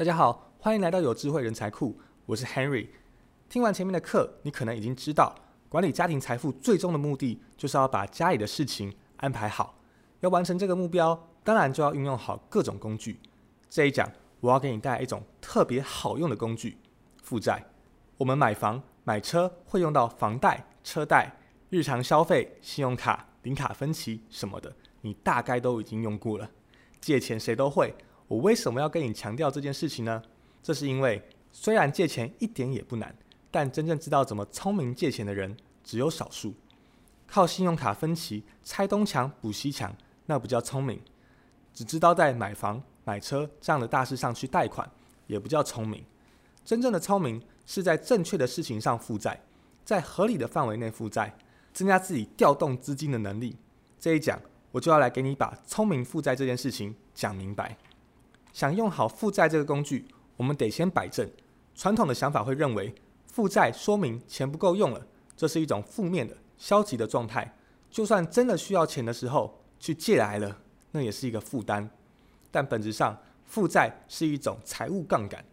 大家好，欢迎来到有智慧人才库，我是 Henry。听完前面的课，你可能已经知道，管理家庭财富最终的目的就是要把家里的事情安排好。要完成这个目标，当然就要运用好各种工具。这一讲，我要给你带来一种特别好用的工具——负债。我们买房、买车会用到房贷、车贷、日常消费、信用卡、零卡分期什么的，你大概都已经用过了。借钱谁都会。我为什么要跟你强调这件事情呢？这是因为，虽然借钱一点也不难，但真正知道怎么聪明借钱的人只有少数。靠信用卡分期、拆东墙补西墙，那不叫聪明；只知道在买房、买车这样的大事上去贷款，也不叫聪明。真正的聪明是在正确的事情上负债，在合理的范围内负债，增加自己调动资金的能力。这一讲，我就要来给你把聪明负债这件事情讲明白。想用好负债这个工具，我们得先摆正传统的想法，会认为负债说明钱不够用了，这是一种负面的、消极的状态。就算真的需要钱的时候去借来了，那也是一个负担。但本质上，负债是一种财务杠杆，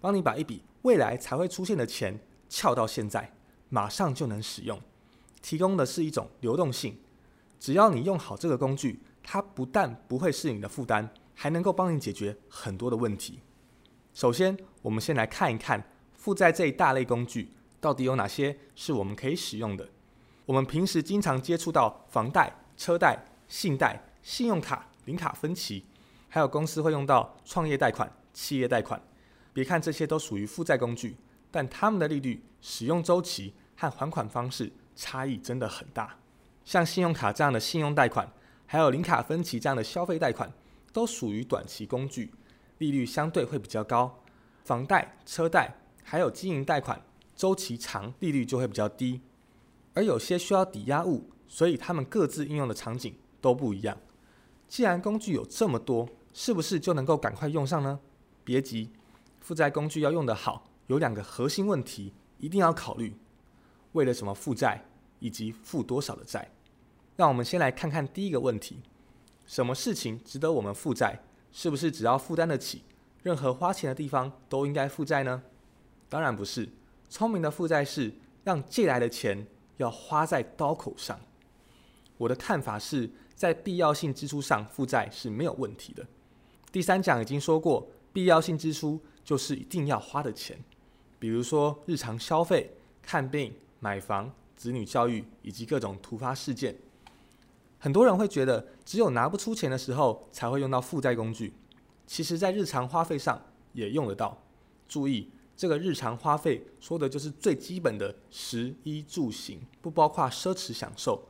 帮你把一笔未来才会出现的钱撬到现在，马上就能使用，提供的是一种流动性。只要你用好这个工具，它不但不会是你的负担。还能够帮你解决很多的问题。首先，我们先来看一看负债这一大类工具到底有哪些是我们可以使用的。我们平时经常接触到房贷、车贷、信贷、信用卡、零卡分期，还有公司会用到创业贷款、企业贷款。别看这些都属于负债工具，但它们的利率、使用周期和还款方式差异真的很大。像信用卡这样的信用贷款，还有零卡分期这样的消费贷款。都属于短期工具，利率相对会比较高。房贷、车贷还有经营贷款，周期长，利率就会比较低。而有些需要抵押物，所以他们各自应用的场景都不一样。既然工具有这么多，是不是就能够赶快用上呢？别急，负债工具要用得好，有两个核心问题一定要考虑：为了什么负债，以及负多少的债。让我们先来看看第一个问题。什么事情值得我们负债？是不是只要负担得起，任何花钱的地方都应该负债呢？当然不是。聪明的负债是让借来的钱要花在刀口上。我的看法是在必要性支出上负债是没有问题的。第三讲已经说过，必要性支出就是一定要花的钱，比如说日常消费、看病、买房、子女教育以及各种突发事件。很多人会觉得，只有拿不出钱的时候才会用到负债工具。其实，在日常花费上也用得到。注意，这个日常花费说的就是最基本的食衣住行，不包括奢侈享受。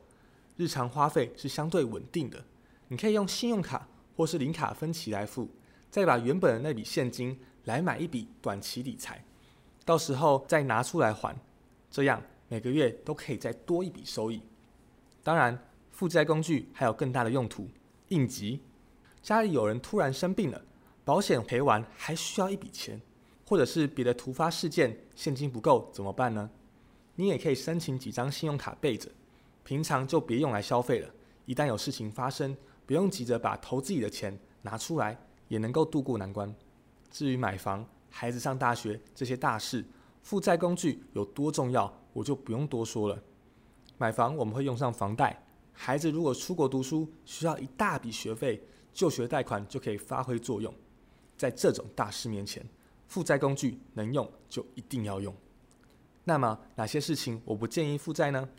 日常花费是相对稳定的，你可以用信用卡或是零卡分期来付，再把原本的那笔现金来买一笔短期理财，到时候再拿出来还，这样每个月都可以再多一笔收益。当然。负债工具还有更大的用途，应急，家里有人突然生病了，保险赔完还需要一笔钱，或者是别的突发事件，现金不够怎么办呢？你也可以申请几张信用卡备着，平常就别用来消费了，一旦有事情发生，不用急着把投资里的钱拿出来，也能够度过难关。至于买房、孩子上大学这些大事，负债工具有多重要，我就不用多说了。买房我们会用上房贷。孩子如果出国读书需要一大笔学费，就学贷款就可以发挥作用。在这种大事面前，负债工具能用就一定要用。那么哪些事情我不建议负债呢？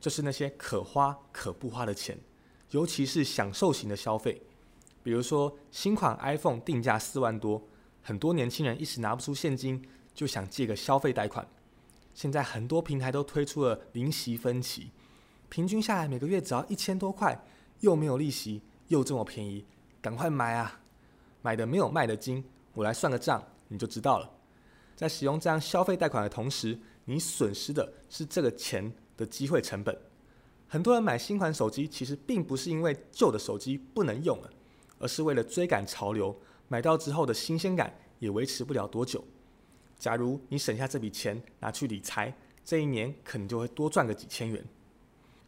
就是那些可花可不花的钱，尤其是享受型的消费。比如说新款 iPhone 定价四万多，很多年轻人一时拿不出现金，就想借个消费贷款。现在很多平台都推出了零息分期。平均下来每个月只要一千多块，又没有利息，又这么便宜，赶快买啊！买的没有卖的精，我来算个账，你就知道了。在使用这样消费贷款的同时，你损失的是这个钱的机会成本。很多人买新款手机，其实并不是因为旧的手机不能用了，而是为了追赶潮流，买到之后的新鲜感也维持不了多久。假如你省下这笔钱拿去理财，这一年可能就会多赚个几千元。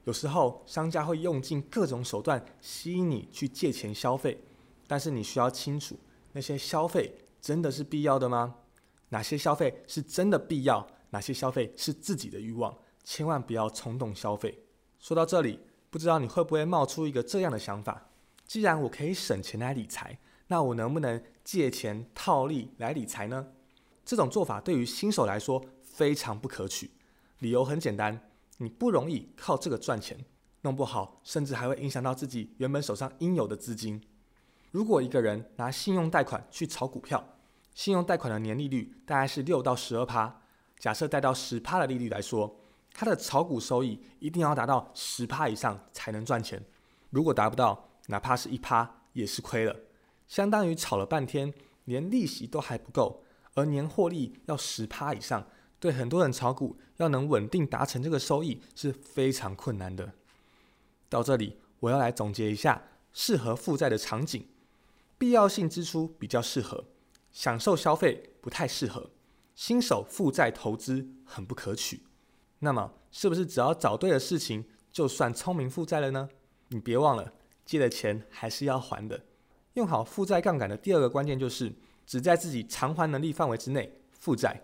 有时候商家会用尽各种手段吸引你去借钱消费，但是你需要清楚，那些消费真的是必要的吗？哪些消费是真的必要？哪些消费是自己的欲望？千万不要冲动消费。说到这里，不知道你会不会冒出一个这样的想法：既然我可以省钱来理财，那我能不能借钱套利来理财呢？这种做法对于新手来说非常不可取。理由很简单，你不容易靠这个赚钱，弄不好甚至还会影响到自己原本手上应有的资金。如果一个人拿信用贷款去炒股票，信用贷款的年利率大概是六到十二趴。假设贷到十趴的利率来说，他的炒股收益一定要达到十趴以上才能赚钱。如果达不到，哪怕是一趴也是亏了。相当于炒了半天，连利息都还不够，而年获利要十趴以上，对很多人炒股要能稳定达成这个收益是非常困难的。到这里，我要来总结一下适合负债的场景。必要性支出比较适合，享受消费不太适合，新手负债投资很不可取。那么，是不是只要找对了事情，就算聪明负债了呢？你别忘了，借的钱还是要还的。用好负债杠杆的第二个关键就是，只在自己偿还能力范围之内负债。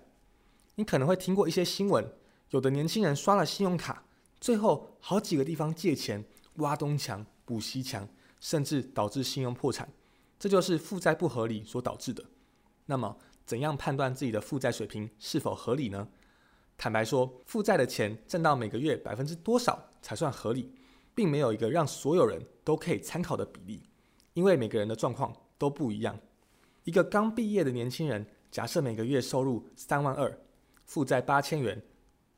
你可能会听过一些新闻，有的年轻人刷了信用卡，最后好几个地方借钱，挖东墙补西墙，甚至导致信用破产。这就是负债不合理所导致的。那么，怎样判断自己的负债水平是否合理呢？坦白说，负债的钱挣到每个月百分之多少才算合理，并没有一个让所有人都可以参考的比例，因为每个人的状况都不一样。一个刚毕业的年轻人，假设每个月收入三万二，负债八千元，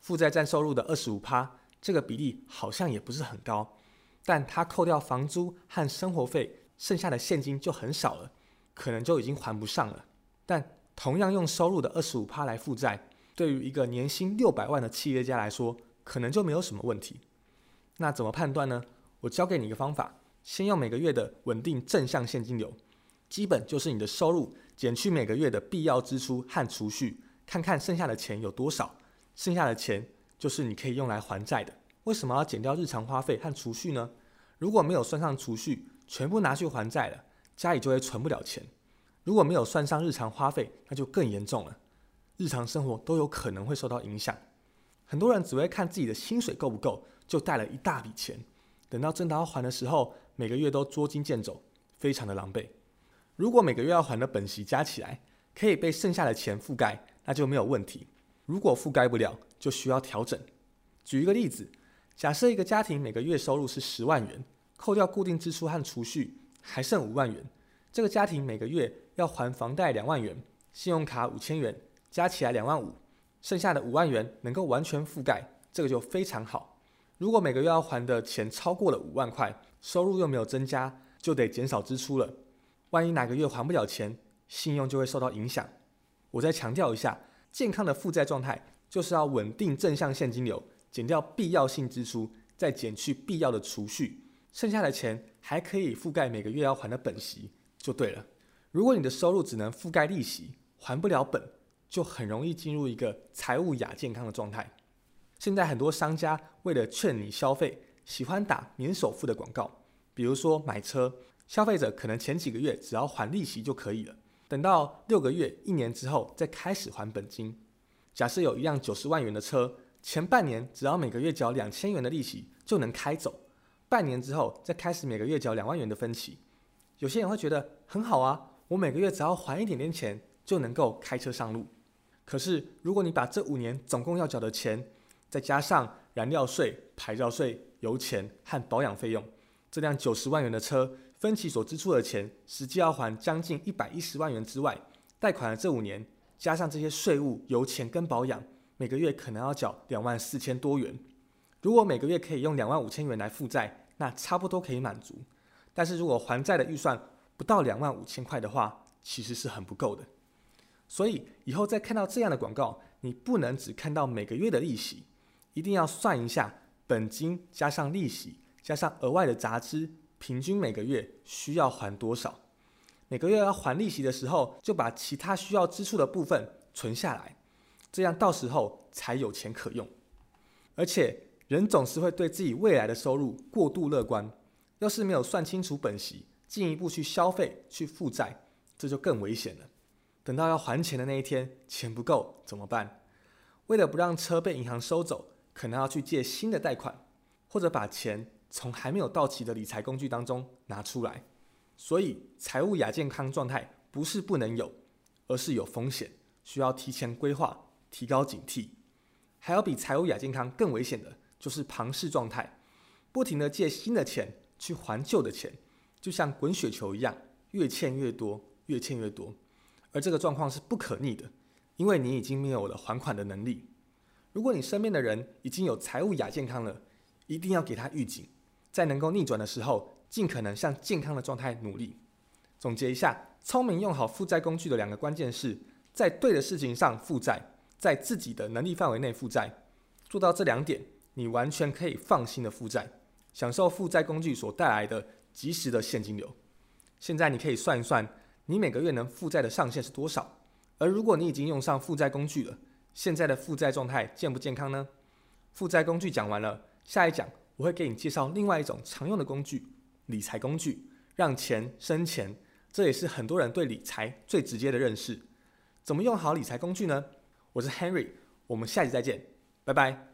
负债占收入的二十五趴，这个比例好像也不是很高，但他扣掉房租和生活费。剩下的现金就很少了，可能就已经还不上了。但同样用收入的二十五趴来负债，对于一个年薪六百万的企业家来说，可能就没有什么问题。那怎么判断呢？我教给你一个方法：先用每个月的稳定正向现金流，基本就是你的收入减去每个月的必要支出和储蓄，看看剩下的钱有多少。剩下的钱就是你可以用来还债的。为什么要减掉日常花费和储蓄呢？如果没有算上储蓄，全部拿去还债了，家里就会存不了钱。如果没有算上日常花费，那就更严重了，日常生活都有可能会受到影响。很多人只会看自己的薪水够不够，就贷了一大笔钱，等到真的要还的时候，每个月都捉襟见肘，非常的狼狈。如果每个月要还的本息加起来可以被剩下的钱覆盖，那就没有问题。如果覆盖不了，就需要调整。举一个例子，假设一个家庭每个月收入是十万元。扣掉固定支出和储蓄，还剩五万元。这个家庭每个月要还房贷两万元，信用卡五千元，加起来两万五，剩下的五万元能够完全覆盖，这个就非常好。如果每个月要还的钱超过了五万块，收入又没有增加，就得减少支出了。万一哪个月还不了钱，信用就会受到影响。我再强调一下，健康的负债状态就是要稳定正向现金流，减掉必要性支出，再减去必要的储蓄。剩下的钱还可以覆盖每个月要还的本息，就对了。如果你的收入只能覆盖利息，还不了本，就很容易进入一个财务亚健康的状态。现在很多商家为了劝你消费，喜欢打免首付的广告。比如说买车，消费者可能前几个月只要还利息就可以了，等到六个月、一年之后再开始还本金。假设有一辆九十万元的车，前半年只要每个月缴两千元的利息就能开走。半年之后，再开始每个月缴两万元的分期，有些人会觉得很好啊，我每个月只要还一点点钱就能够开车上路。可是，如果你把这五年总共要缴的钱，再加上燃料税、牌照税、油钱和保养费用，这辆九十万元的车分期所支出的钱，实际要还将近一百一十万元之外，贷款的这五年加上这些税务、油钱跟保养，每个月可能要缴两万四千多元。如果每个月可以用两万五千元来负债，那差不多可以满足。但是如果还债的预算不到两万五千块的话，其实是很不够的。所以以后再看到这样的广告，你不能只看到每个月的利息，一定要算一下本金加上利息加上额外的杂支，平均每个月需要还多少。每个月要还利息的时候，就把其他需要支出的部分存下来，这样到时候才有钱可用。而且。人总是会对自己未来的收入过度乐观，要是没有算清楚本息，进一步去消费、去负债，这就更危险了。等到要还钱的那一天，钱不够怎么办？为了不让车被银行收走，可能要去借新的贷款，或者把钱从还没有到期的理财工具当中拿出来。所以，财务亚健康状态不是不能有，而是有风险，需要提前规划，提高警惕。还有比财务亚健康更危险的，就是庞氏状态，不停的借新的钱去还旧的钱，就像滚雪球一样，越欠越多，越欠越多。而这个状况是不可逆的，因为你已经没有了还款的能力。如果你身边的人已经有财务亚健康了，一定要给他预警，在能够逆转的时候，尽可能向健康的状态努力。总结一下，聪明用好负债工具的两个关键是在对的事情上负债，在自己的能力范围内负债。做到这两点，你完全可以放心的负债，享受负债工具所带来的及时的现金流。现在你可以算一算。你每个月能负债的上限是多少？而如果你已经用上负债工具了，现在的负债状态健不健康呢？负债工具讲完了，下一讲我会给你介绍另外一种常用的工具——理财工具，让钱生钱。这也是很多人对理财最直接的认识。怎么用好理财工具呢？我是 Henry，我们下期再见，拜拜。